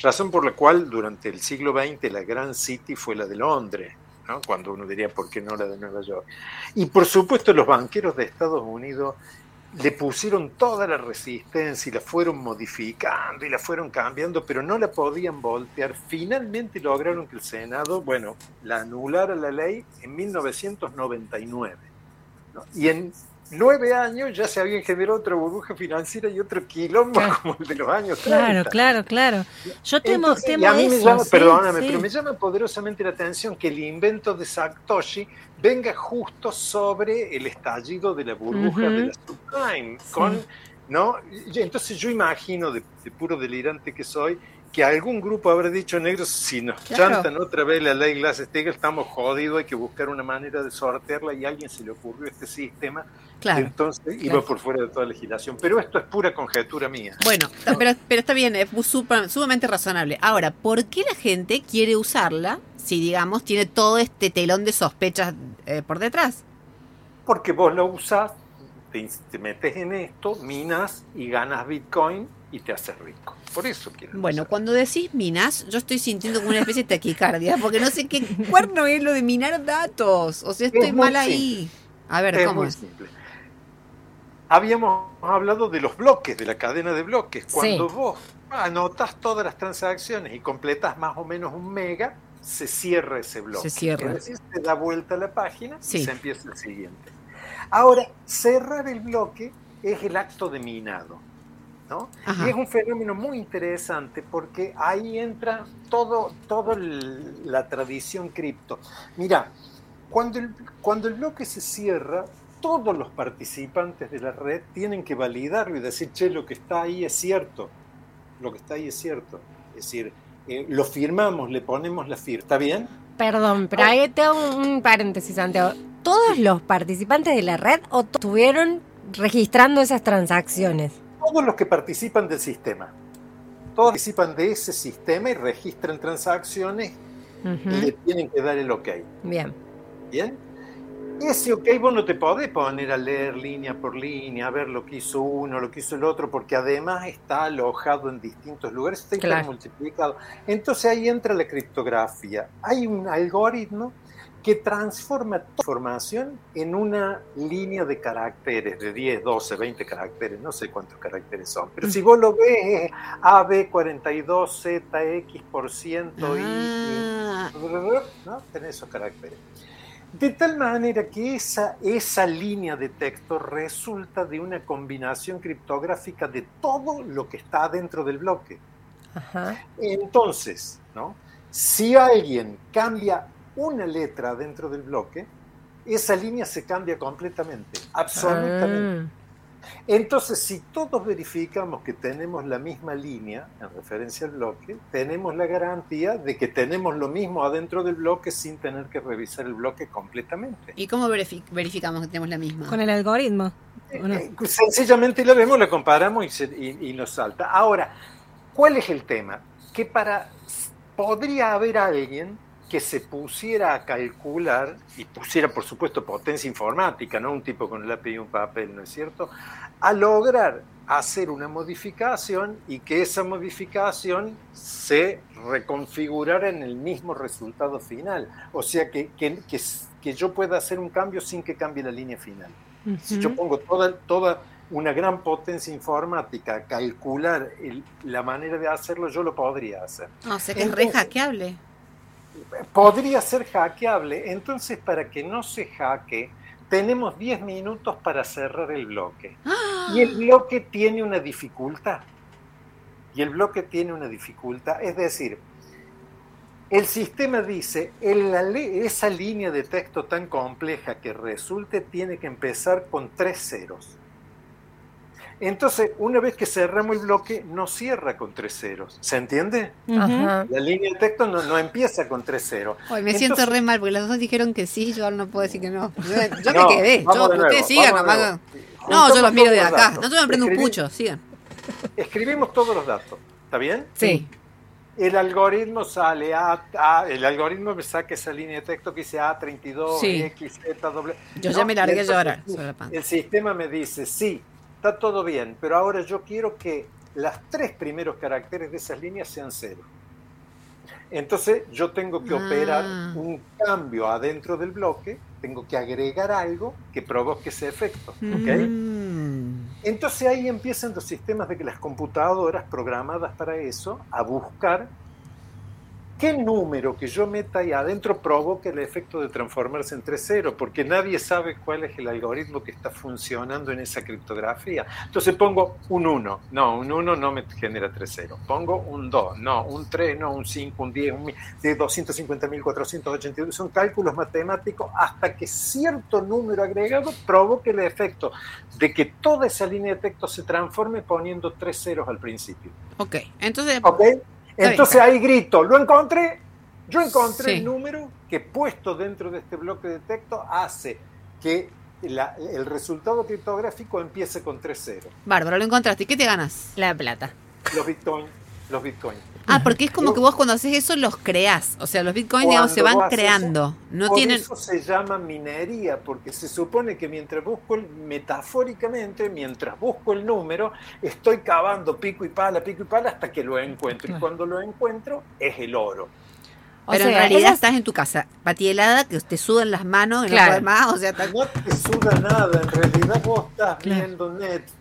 razón por la cual durante el siglo XX la gran city fue la de Londres, ¿no? cuando uno diría, ¿por qué no la de Nueva York? Y por supuesto los banqueros de Estados Unidos le pusieron toda la resistencia y la fueron modificando y la fueron cambiando, pero no la podían voltear. Finalmente lograron que el Senado, bueno, la anulara la ley en 1999. ¿no? Y en nueve años ya se habían generado otra burbuja financiera y otro quilombo Claro. como el de los años 30. Claro, claro, claro. Yo temo, Entonces, temo y a mí me llama, sí, perdóname, sí. pero me llama poderosamente la atención que el invento de Satoshi venga justo sobre el estallido de la burbuja Ujú. de la subprime, con, ¿no? Entonces yo imagino, de, de puro delirante que soy, que algún grupo habrá dicho, negros, si nos Claro. chantan otra vez la ley Glass-Steagall, estamos jodidos, hay que buscar una manera de sortearla y a alguien se le ocurrió este sistema, Claro. entonces iba claro. por fuera de toda legislación. Pero esto es pura conjetura mía. Bueno, pero, pero está bien, es supa- sumamente razonable. Ahora, ¿por qué la gente quiere usarla si, digamos, tiene todo este telón de sospechas eh, por detrás? porque vos lo usás te, te metes en esto, minas y ganas Bitcoin y te haces rico. Por eso quiero. Bueno, cuando decís minas, yo estoy sintiendo como una especie de taquicardia, porque no sé qué cuerno es lo de minar datos. O sea, estoy Es mal ahí. A ver, es ¿cómo muy es? simple. Habíamos hablado de los bloques, de la cadena de bloques. Cuando Sí. vos anotas todas las transacciones y completas más o menos un mega, se cierra ese bloque. Se cierra. Es decir, se da vuelta a la página Sí. y se empieza el siguiente. Ahora, cerrar el bloque es el acto de minado. ¿no? Y es un fenómeno muy interesante porque ahí entra todo, todo la tradición cripto. Mira, cuando el, cuando el bloque se cierra, todos los participantes de la red tienen que validarlo y decir, che, lo que está ahí es cierto. Lo que está ahí es cierto. Es decir, eh, lo firmamos, le ponemos la firma. ¿Está bien? Perdón, pero ahí tengo un, un paréntesis, Santiago. ¿Todos los participantes de la red o estuvieron registrando esas transacciones? Todos los que participan del sistema. Todos participan de ese sistema y registran transacciones y le tienen que dar el ok. Bien. ¿Bien? Ese ok vos no te podés poner a leer línea por línea, a ver lo que hizo uno, lo que hizo el otro, porque además está alojado en distintos lugares, está Claro. multiplicado. Entonces ahí entra la criptografía. Hay un algoritmo que transforma toda la información en una línea de caracteres, de 10, 12, 20 caracteres, no sé cuántos caracteres son, pero si vos lo ves, es AB42ZX por ciento y- y Ah, ¿no? Tenés esos caracteres. De tal manera que esa, esa línea de texto resulta de una combinación criptográfica de todo lo que está dentro del bloque. Ajá. Entonces, ¿no? si alguien cambia una letra dentro del bloque, esa línea se cambia completamente, absolutamente. Ah, Entonces, si todos verificamos que tenemos la misma línea en referencia al bloque, tenemos la garantía de que tenemos lo mismo adentro del bloque sin tener que revisar el bloque completamente. ¿Y cómo verifi- verificamos que tenemos la misma? Con el algoritmo. ¿o no? Eh, Sencillamente la vemos, la comparamos y, se- y- y nos salta. Ahora, ¿cuál es el tema? Que para podría haber alguien que se pusiera a calcular y pusiera, por supuesto, potencia informática, no un tipo con el lápiz y un papel, ¿no es cierto? A lograr hacer una modificación y que esa modificación se reconfigurara en el mismo resultado final. O sea, que, que, que, que yo pueda hacer un cambio sin que cambie la línea final. Si yo pongo toda, toda una gran potencia informática a calcular el- la manera de hacerlo, yo lo podría hacer. No, sé que es re Entonces- hackeable. Podría ser hackeable. Entonces, para que no se hackee, tenemos 10 minutos para cerrar el bloque. Y el bloque tiene una dificultad. Y el bloque tiene una dificultad. Es decir, el sistema dice, la esa línea de texto tan compleja que resulte tiene que empezar con tres ceros. Entonces, una vez que cerramos el bloque, no cierra con tres ceros. ¿Se entiende? Ajá. La línea de texto no, no empieza con tres ceros. Hoy me Entonces- siento re mal porque las dos dijeron que sí, yo ahora no puedo decir que no. Yo, yo No, me quedé. Yo, ustedes sigan nomás. No, yo los miro de acá. datos. No yo me prendo un Escribí- pucho, sigan. Escribimos todos los datos. ¿Está bien? Sí. El algoritmo sale a, a- el algoritmo me saca esa línea de texto que dice A32, Sí. X, Z, doble. Yo No, ya me largué a llorar. El sistema me dice, sí, está todo bien, pero ahora yo quiero que las tres primeros caracteres de esas líneas sean cero. Entonces yo tengo que Ah. operar un cambio adentro del bloque, tengo que agregar algo que provoque ese efecto. Mm. Entonces ahí empiezan los sistemas de que las computadoras programadas para eso a buscar qué número que yo meta ahí adentro provoque el efecto de transformarse en 3-0, porque nadie sabe cuál es el algoritmo que está funcionando en esa criptografía. Entonces pongo un 1, no, un 1 no me genera 3-0. Pongo un 2, no, un 3, no, un 5, un 10, un mil, de 250.482. Son cálculos matemáticos hasta que cierto número agregado provoque el efecto de que toda esa línea de texto se transforme poniendo tres ceros al principio. Ok, entonces. ¿Ok? Entonces ahí grito, lo encontré. Yo encontré Sí. el número que puesto dentro de este bloque de texto hace que la- el resultado criptográfico empiece con tres ceros. Bárbaro, lo encontraste. ¿Y qué te ganas? La plata. Los bitcoins. los bitcoins. Ah, porque es como que vos cuando haces eso los creás. O sea, los bitcoins, digamos, se van creando. eso, No por tienen. eso se llama minería, porque se supone que mientras busco, el- metafóricamente, mientras busco el número, estoy cavando pico y pala, pico y pala hasta que lo encuentro. Y cuando lo encuentro, es el oro. O Pero en realidad esas- estás en tu casa, patielada, que te sudan las manos, y no Claro. podés más. O sea, tal- No te suda nada, en realidad vos estás Claro. viendo Netflix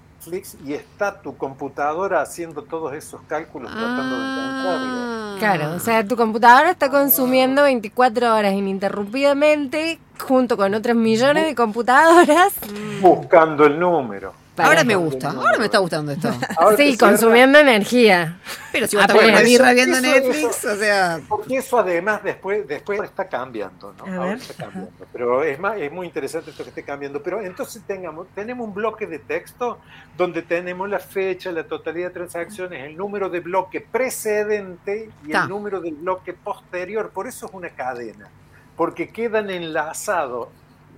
y está tu computadora haciendo todos esos cálculos tratando de. Ah. Claro, o sea, tu computadora está consumiendo 24 horas ininterrumpidamente junto con otras millones de computadoras. Buscando el número. Ahora me gusta, ahora me está gustando esto. Ahora Sí, cierra- consumiendo energía. Pero si vos estás con birra viendo eso- Netflix, eso- o sea. Porque eso además después, después está cambiando, ¿no? A Ahora ver. está cambiando. Pero es, más, es muy interesante esto que esté cambiando. Pero entonces tengamos, tenemos un bloque de texto donde tenemos la fecha, la totalidad de transacciones, el número de bloque precedente y el número del bloque posterior. Por eso es una cadena, porque quedan enlazados.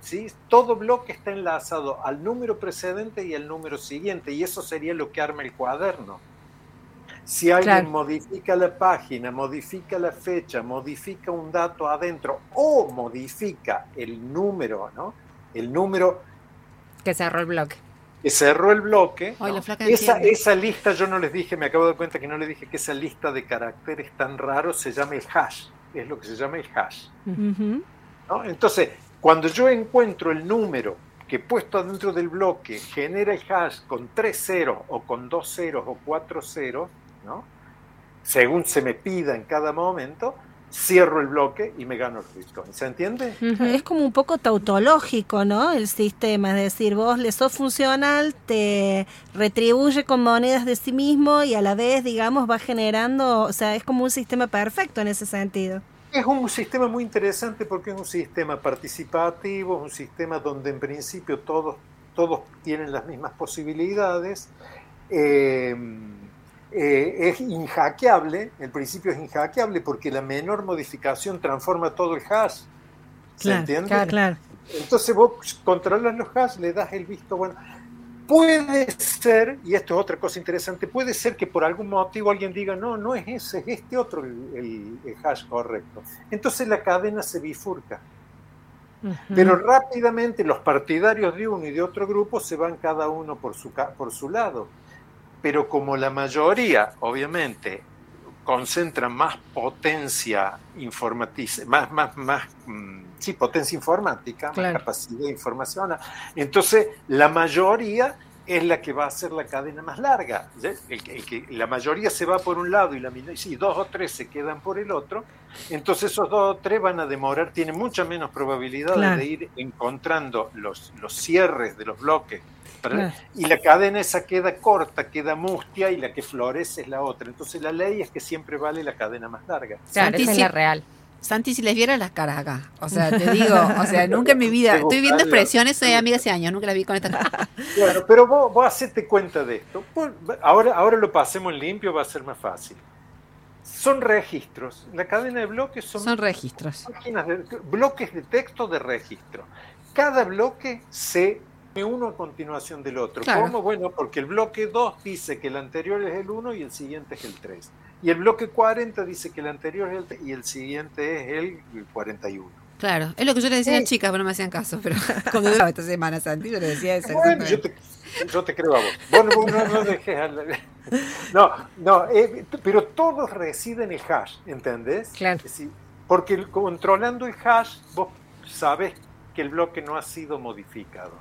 ¿Sí? Todo bloque está enlazado al número precedente y al número siguiente, y eso sería lo que arma el cuaderno. Si alguien Claro. modifica la página, modifica la fecha, modifica un dato adentro o modifica el número, ¿no? El número Que cerró el bloque. que cerró el bloque, flaca esa, esa lista yo no les dije, me acabo de dar cuenta que no les dije que esa lista de caracteres tan raros se llama el hash, es lo que se llama el hash. ¿no? Entonces, cuando yo encuentro el número que puesto adentro del bloque genera el hash con tres ceros o con dos ceros o cuatro ceros, ¿no? según se me pida en cada momento, cierro el bloque y me gano el Bitcoin. ¿Se entiende? Es como un poco tautológico, ¿no? El sistema, es decir, vos le sos funcional, te retribuye con monedas de sí mismo y a la vez, digamos, va generando, o sea, es como un sistema perfecto en ese sentido. Es un sistema muy interesante porque es un sistema participativo, es un sistema donde en principio todos, todos tienen las mismas posibilidades. Eh, eh, es inhackeable, el principio es inhackeable porque la menor modificación transforma todo el hash. ¿Se Claro, entiende? claro, claro. Entonces vos controlas los hash, le das el visto bueno. Puede ser, y esto es otra cosa interesante, puede ser que por algún motivo alguien diga, no, no es ese, es este otro el, hash correcto. Entonces la cadena se bifurca. Pero rápidamente los partidarios de uno y de otro grupo se van cada uno por su, por su lado. Pero como la mayoría, obviamente, concentra más potencia informatiza, más, más, más, mm, sí, potencia informática, Claro. capacidad informacional, entonces la mayoría es la que va a hacer la cadena más larga. ¿sí? El, que- el que, la mayoría se va por un lado y la minoría, sí, dos o tres se quedan por el otro, entonces esos dos o tres van a demorar, tienen mucha menos probabilidad Claro. de ir encontrando los, los cierres de los bloques. Y la cadena esa queda corta, queda mustia y la que florece es la otra. Entonces la ley es que siempre vale la cadena más larga. Claro, Santi, esa es sí. la real. Santi, si les viera las caras acá. O sea, te digo, o sea, nunca en mi vida. Estoy viendo expresiones, soy amiga hace años, nunca la vi con esta cara. Bueno, pero vos, vos hacete cuenta de esto. Ahora, ahora lo pasemos limpio, va a ser más fácil. Son registros. La cadena de bloques son, Son registros. de- bloques de texto de registro. Cada bloque se uno a continuación del otro. Claro. ¿Cómo? Bueno, porque el bloque 2 dice que el anterior es el 1 y el siguiente es el 3. Y el bloque 40 dice que el anterior es el 3 y el siguiente es el 41. Claro, es lo que yo le decía a las chicas, pero no me hacían caso. Pero cuando duraba esta semana, Santi, yo le decía eso. Bueno, yo te, yo te creo a vos. Vos no, no- dejes al- No, no, eh, pero todos residen en el hash, ¿entendés? Claro. Decir, porque el- controlando el hash, vos sabés que el bloque no ha sido modificado.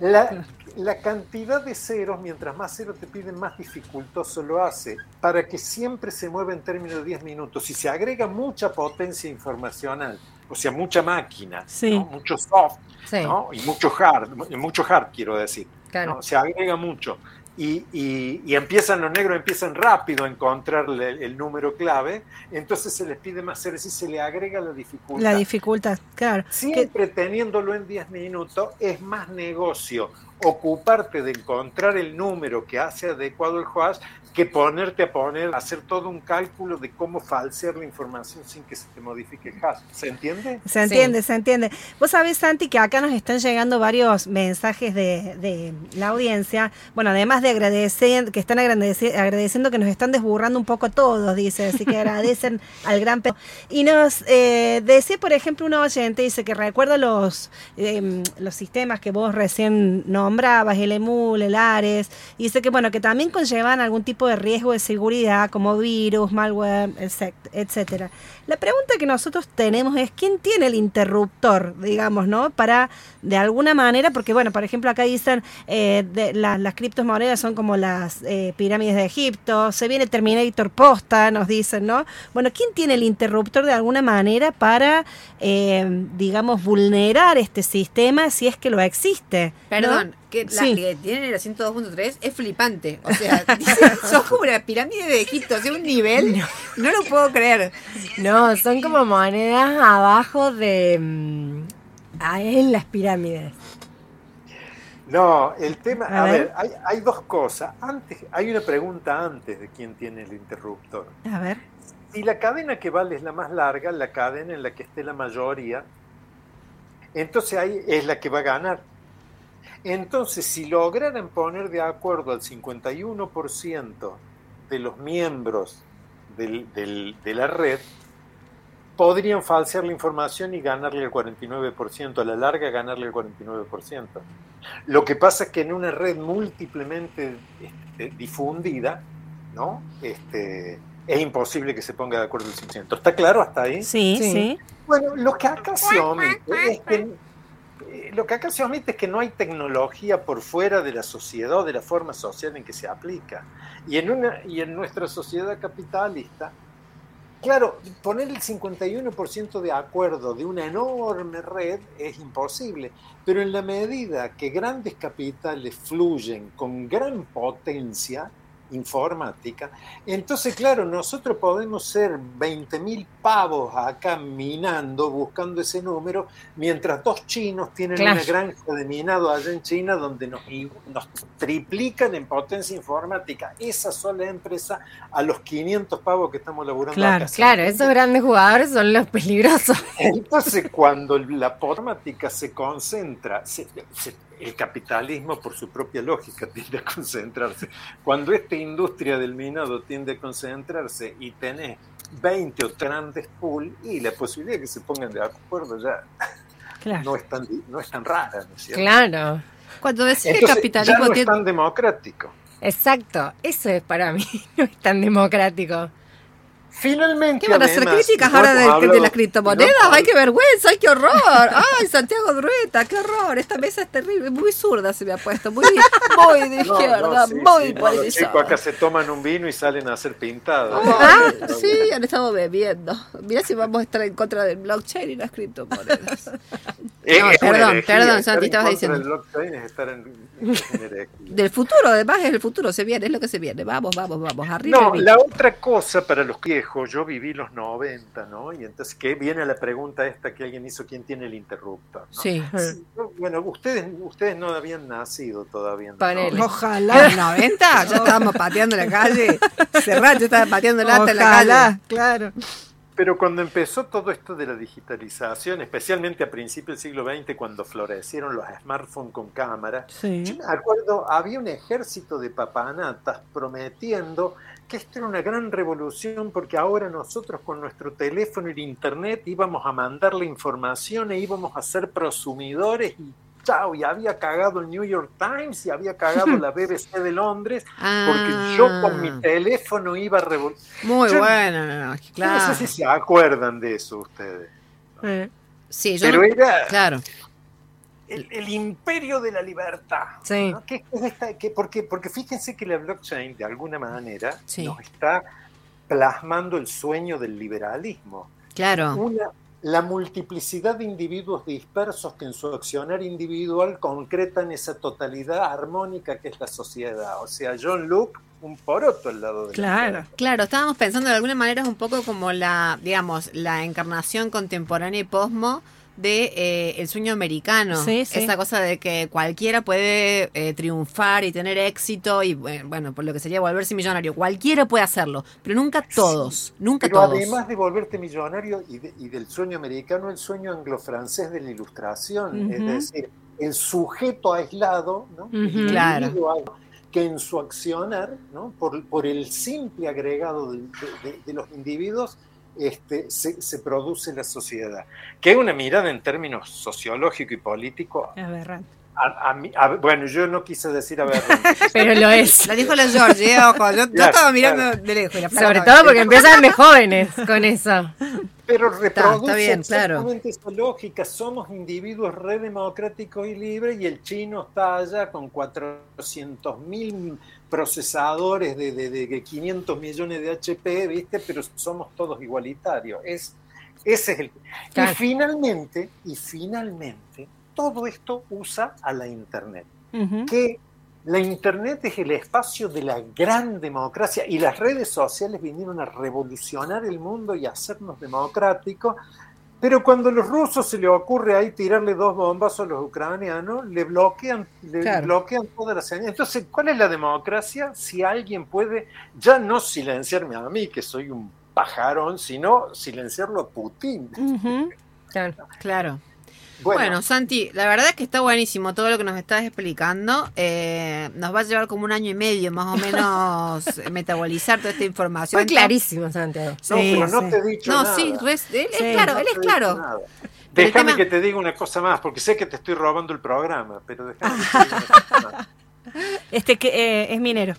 La, la cantidad de ceros, mientras más ceros te piden, más dificultoso lo hace, para que siempre se mueva en términos de 10 minutos. Si se agrega mucha potencia informacional, o sea, mucha máquina, Sí. ¿no? mucho soft, Sí, ¿no? y mucho hard, mu- mucho hard quiero decir, claro. ¿no? se agrega mucho. Y, y- y empiezan los negros, empiezan rápido a encontrar el, el número clave, entonces se les pide más ceros y se le agrega la dificultad. La dificultad, claro. Que- Siempre teniéndolo en 10 minutos es más negocio ocuparte de encontrar el número que hace adecuado el hash que ponerte a poner, hacer todo un cálculo de cómo falsear la información sin que se te modifique el hash. ¿Se entiende? Se entiende, se entiende. Vos sabés, Santi, que acá nos están llegando varios mensajes de, de la audiencia. Bueno, además más de agradecer, que están agradeci- agradeciendo que nos están desburrando un poco a todos, dice, así que agradecen al gran pe- Y nos eh, decía, por ejemplo, una oyente, dice que recuerda los, eh, los sistemas que vos recién nombrabas, el EMUL, el ARES, y dice que bueno, que también conllevan algún tipo de riesgo de seguridad, como virus, malware, etc- etcétera. La pregunta que nosotros tenemos es quién tiene el interruptor, digamos, ¿no? Para, de alguna manera, porque bueno, por ejemplo, acá dicen eh, de, la- las criptomonedas son como las eh, pirámides de Egipto, se viene Terminator posta, nos dicen, ¿no? Bueno, ¿quién tiene el interruptor de alguna manera para, eh, digamos, vulnerar este sistema si es que lo existe? ¿no? Que la Sí. que tienen el 102.3 es flipante. O sea, dice, son como la pirámide de Egipto, o sea, un nivel. No lo puedo creer. No, son como monedas abajo de... mm, ah, en las pirámides. No, el tema, A a, ver. ver, hay, hay dos cosas. Antes, hay una pregunta antes de quién tiene el interruptor. A ver. Si la cadena que vale es la más larga, la cadena en la que esté la mayoría, entonces ahí es la que va a ganar. Entonces, si lograran poner de acuerdo al 51% de los miembros del- del- de la red, podrían falsear la información y ganarle el 49%, a la larga ganarle el 49%. Lo que pasa es que en una red múltiplemente este, difundida, ¿no? Este, es imposible que se ponga de acuerdo el 100%. ¿Está claro hasta ahí? Sí, Sí. sí. Bueno, lo que acá se omite es que lo que acá se omite es que no hay tecnología por fuera de la sociedad o de la forma social en que se aplica. Y en una y en nuestra sociedad capitalista, claro, poner el 51% de acuerdo de una enorme red es imposible, pero en la medida que grandes capitales fluyen con gran potencia informática, entonces, claro, nosotros podemos ser 20.000 pavos acá minando, buscando ese número, mientras dos chinos tienen Claro. una granja de minado allá en China donde nos, nos triplican en potencia informática. Esa sola empresa a los 500 pavos que estamos laburando Claro, acá. Claro, esos grandes jugadores son los peligrosos. Entonces, cuando la informática se concentra, se- se- el capitalismo, por su propia lógica, tiende a concentrarse. Cuando esta industria del minado tiende a concentrarse y tenés 20 o grandes pool, y la posibilidad de que se pongan de acuerdo ya Claro. no es tan, no es tan rara, ¿no es cierto? Claro, Cuando decís que el Entonces, ya capitalismo no es tan democrático. exacto. Eso es para mí, no es tan democrático. Finalmente, ¿Qué van a hacer críticas no ahora de, de hablado- las criptomonedas? no ¡Ay, qué vergüenza! ¡Ay, qué horror! ¡Ay, Santiago Drueta! ¡Qué horror! Esta mesa es terrible. Muy zurda se me ha puesto. Muy, muy de No, izquierda. no, sí, muy sí, no, por los chicos acá se toman un vino y salen a hacer pintadas. Ah, sí, han estado bebiendo. Mirá si vamos a estar en contra del blockchain y las criptomonedas. Eh, No, una perdón, perdón, Santi, estabas diciendo. del blockchain es estar en. Del futuro, además, es el futuro. Se viene, es lo que se viene. Vamos, vamos, vamos. Arriba. No, la otra cosa para los viejos, yo viví los 90, ¿no? Y entonces que viene la pregunta esta que alguien hizo, ¿quién tiene el interruptor? ¿no? Sí. Bueno, ustedes, ustedes no habían nacido todavía. ¿no? Ojalá. ¿Los 90? Ya estábamos pateando la calle. Cerrar, yo estaba pateando lata en la calle. Ojalá, claro. Pero cuando empezó todo esto de la digitalización, especialmente a principios del siglo XX, cuando florecieron los smartphones con cámara, yo Sí. me acuerdo, había un ejército de papanatas prometiendo que esto era una gran revolución porque ahora nosotros con nuestro teléfono y el internet íbamos a mandar la información e íbamos a ser prosumidores y chao, y había cagado el New York Times y había cagado la BBC de Londres porque yo con mi Ah, teléfono iba a revolucionar. Muy yo- bueno, claro. No sé si se acuerdan de eso ustedes. Eh, Sí, yo Pero no- era Claro. el, el imperio de la libertad. Sí. ¿no? ¿Qué esta- qué- porque, porque fíjense que la blockchain, de alguna manera, Sí. nos está plasmando el sueño del liberalismo. Claro. Una, la multiplicidad de individuos dispersos que en su accionar individual concretan esa totalidad armónica que es la sociedad. O sea, John Luke, un poroto al lado de la Claro. izquierda. Claro, estábamos pensando de alguna manera es un poco como la, digamos, la encarnación contemporánea y posmo de eh, el sueño americano. Sí, sí. Esa cosa de que cualquiera puede eh, triunfar y tener éxito y bueno, bueno, por lo que sería volverse millonario. Cualquiera puede hacerlo, pero nunca todos, nunca Pero todos. además de volverte millonario y, de- y del sueño americano, el sueño anglo-francés de la ilustración, es Ujú. decir, el sujeto aislado, ¿no? El Ujú. Claro. que en su accionar, ¿no? por, por el simple agregado de, de- de los individuos, este, se, se produce la sociedad. Que es una mirada en términos sociológico y político. Aberrante. A, a mí- a- bueno, yo no quise decir a ver. Pero lo es. La dijo la Georgie, eh, ojo. Yo, estaba mirando claro. de lejos. y la flaca Sobre todo porque empiezan de jóvenes con eso. Pero reproduce bien, claro. exactamente esa lógica. Somos individuos re democráticos y libres y el chino está allá con 400 mil procesadores de, de- de 500 millones de HP, ¿viste? Pero somos todos igualitarios. Es, ese es el... Claro. Y finalmente, y finalmente, todo esto usa a la Internet Ujú. que la Internet es el espacio de la gran democracia y las redes sociales vinieron a revolucionar el mundo y a hacernos democráticos, pero cuando a los rusos se les ocurre ahí tirarle dos bombas a los ucranianos, le bloquean, le Claro. bloquean toda la señal. Entonces, ¿cuál es la democracia si alguien puede ya no silenciarme a mí, que soy un pajarón, sino silenciarlo a Putin? Claro. Claro. Bueno, Santi, la verdad es que está buenísimo todo lo que nos estás explicando. Eh, nos va a llevar como un año y medio más o menos metabolizar toda esta información. Fue clarísimo, Santiago. no, Sí, pero no sí. te he dicho No, nada. sí, res- él es Sí. claro, No él es claro. Déjame tema- que te diga una cosa más, porque sé que te estoy robando el programa, pero déjame que te diga una cosa más. Este que eh, es minero.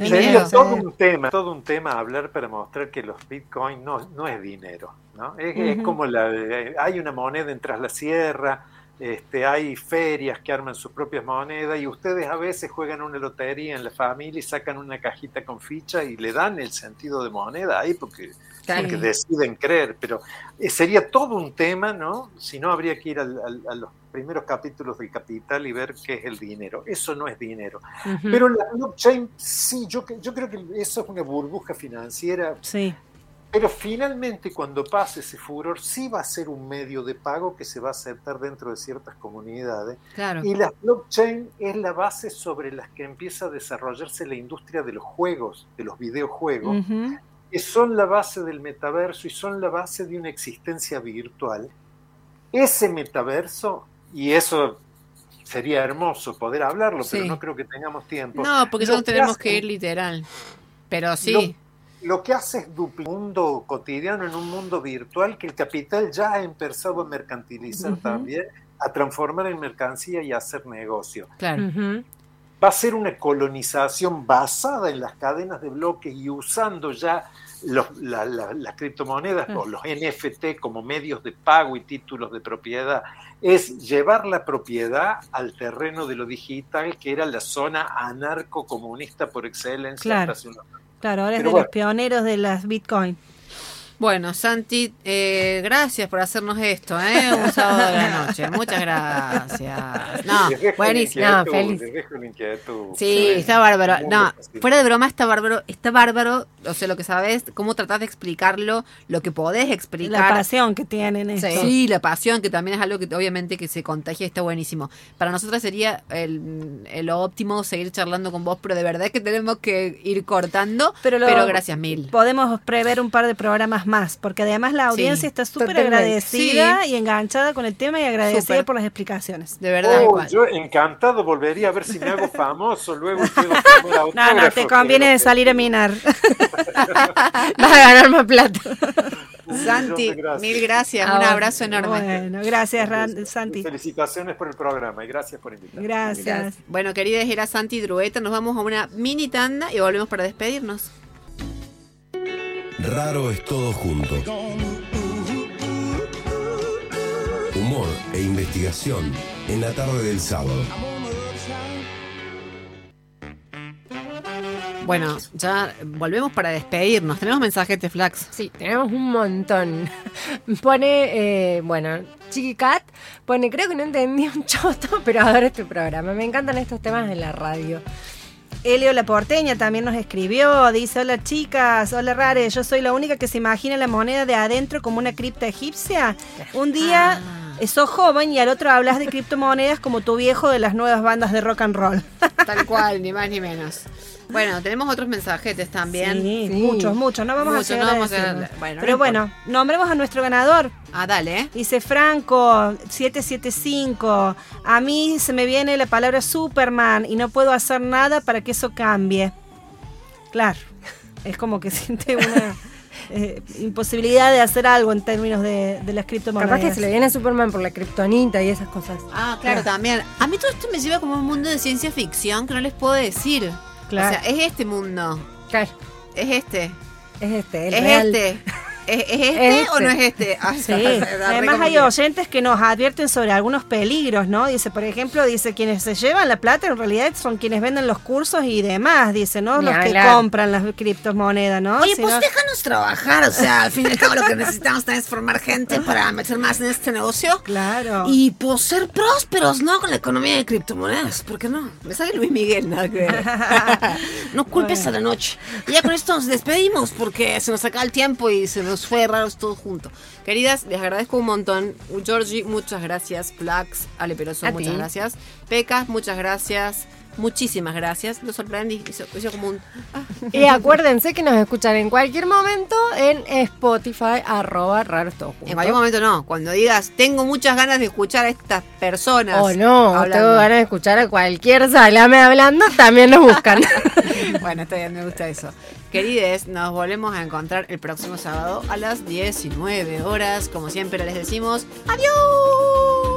Es Sería todo un tema, todo un tema hablar para mostrar que los bitcoins no, no es dinero, ¿no? Es, es como la de- hay una moneda en Tras la Sierra, este, hay ferias que arman sus propias monedas y ustedes a veces juegan una lotería en la familia y sacan una cajita con ficha y le dan el sentido de moneda ahí porque, deciden creer, pero eh, sería todo un tema, ¿no? Si no, habría que ir al- al- a los primeros capítulos del Capital y ver qué es el dinero. Eso no es dinero. Pero la blockchain, sí, yo, yo creo que eso es una burbuja financiera, Sí. Pero finalmente cuando pase ese furor, sí va a ser un medio de pago que se va a aceptar dentro de ciertas comunidades. Claro. Y la blockchain es la base sobre las que empieza a desarrollarse la industria de los juegos, de los videojuegos, que son la base del metaverso y son la base de una existencia virtual. Ese metaverso, y eso sería hermoso poder hablarlo, pero no creo que tengamos tiempo. No, porque que tenemos que ir literal. Pero sí. Lo que hace es duplicar un mundo cotidiano en un mundo virtual que el capital ya ha empezado a mercantilizar también, a transformar en mercancía y a hacer negocio. Claro. Va a ser una colonización basada en las cadenas de bloques y usando ya los- la- la- las criptomonedas o los NFT como medios de pago y títulos de propiedad. Es llevar la propiedad al terreno de lo digital, que era la zona anarco-comunista por excelencia. Claro. hasta hace unos Claro, ahora es de bueno. los pioneros de las Bitcoin. Bueno, Santi, eh, gracias por hacernos esto, ¿eh? Un sábado de la noche. Muchas gracias. No, la buenísimo. No, feliz. la. Sí, está bárbaro. No, fuera de broma, está bárbaro. Está bárbaro, o sea, lo que sabes, cómo tratás de explicarlo, lo que podés La explicar. pasión que tienen esto. Sí, la pasión, que también es algo que obviamente que se contagia, está buenísimo. Para nosotras sería el, el óptimo seguir charlando con vos, pero de verdad que tenemos que ir cortando. Pero Pero, lo- gracias mil. Podemos prever un par de programas más, porque además la audiencia Sí, está súper agradecida y enganchada con el tema y agradecida por las explicaciones. De verdad. Oh, igual. yo encantado volvería a ver si me hago famoso, luego No, no, te conviene pero- salir a minar. Vas a ganar más plata. Santi, de gracias. mil gracias. Un abrazo enorme. Bueno, gracias, Ran- Santi. Felicitaciones por el programa y gracias por invitarme. Gracias. Bueno, queridas, era Santi Drueta. Nos vamos a una mini tanda y volvemos para despedirnos. Raro es todo junto. Humor e investigación en la tarde del sábado. Bueno, ya volvemos para despedirnos. Tenemos mensajes de Flax. Sí, tenemos un montón. Pone, eh, bueno, Chiqui Cat, pone, creo que no entendí un choto, pero adoro este programa. Me encantan estos temas en la radio. Elio La Porteña también nos escribió, dice, hola chicas, hola Rare, yo soy la única que se imagina la moneda de adentro como una cripta egipcia. Un día Ah. sos joven y al otro hablas de criptomonedas como tu viejo de las nuevas bandas de rock and roll. Tal cual, ni más ni menos. Bueno, tenemos otros mensajetes también. Sí, Sí. muchos, muchos. No vamos Muchos, a llegar no vamos a- bueno, Pero bueno, nombremos a nuestro ganador. Ah, dale. Dice Franco 775. A mí se me viene la palabra Superman y no puedo hacer nada para que eso cambie. Claro, es como que siente una eh, imposibilidad de hacer algo en términos de, de las criptomonedas. Capaz que se le viene a Superman por la kriptonita y esas cosas. Ah, claro, también. A mí todo esto me lleva como a un mundo de ciencia ficción que no les puedo decir. Claro. O sea, es este mundo. Claro, Es este. es este, el es real. este. ¿Es, es este Es o no es este. este? Ah, Sí, además hay oyentes que nos advierten sobre algunos peligros, ¿no? Dice, por ejemplo, dice, quienes se llevan la plata en realidad son quienes venden los cursos y demás, dice, ¿no? Los que compran las criptomonedas, ¿no? Oye, Sino- pues déjanos trabajar. O sea, al fin y al cabo lo que necesitamos también es formar gente para meter más en este negocio. Claro. Y pues ser prósperos, ¿no? Con la economía de criptomonedas. ¿Por qué no? Me sale Luis Miguel, nada que ver. no culpes a la noche. Y ya con esto nos despedimos porque se nos acaba el tiempo y se nos fue raros todo junto. Queridas, les agradezco un montón. Georgie, muchas gracias. Flax, Ale Peroso, A muchas ti. gracias. Peca, muchas gracias. Muchísimas gracias. Lo sorprendí. Hizo, hizo como un. ah, Y acuérdense que nos escuchan en cualquier momento en Spotify, arroba raros todos juntos. En cualquier momento no. Cuando digas, tengo muchas ganas de escuchar a estas personas. O Oh, no, hablando. tengo ganas de escuchar a cualquier salame hablando, también nos buscan. bueno, está bien, me gusta eso. Querides, nos volvemos a encontrar el próximo sábado a las 19 horas. Como siempre les decimos, ¡adiós!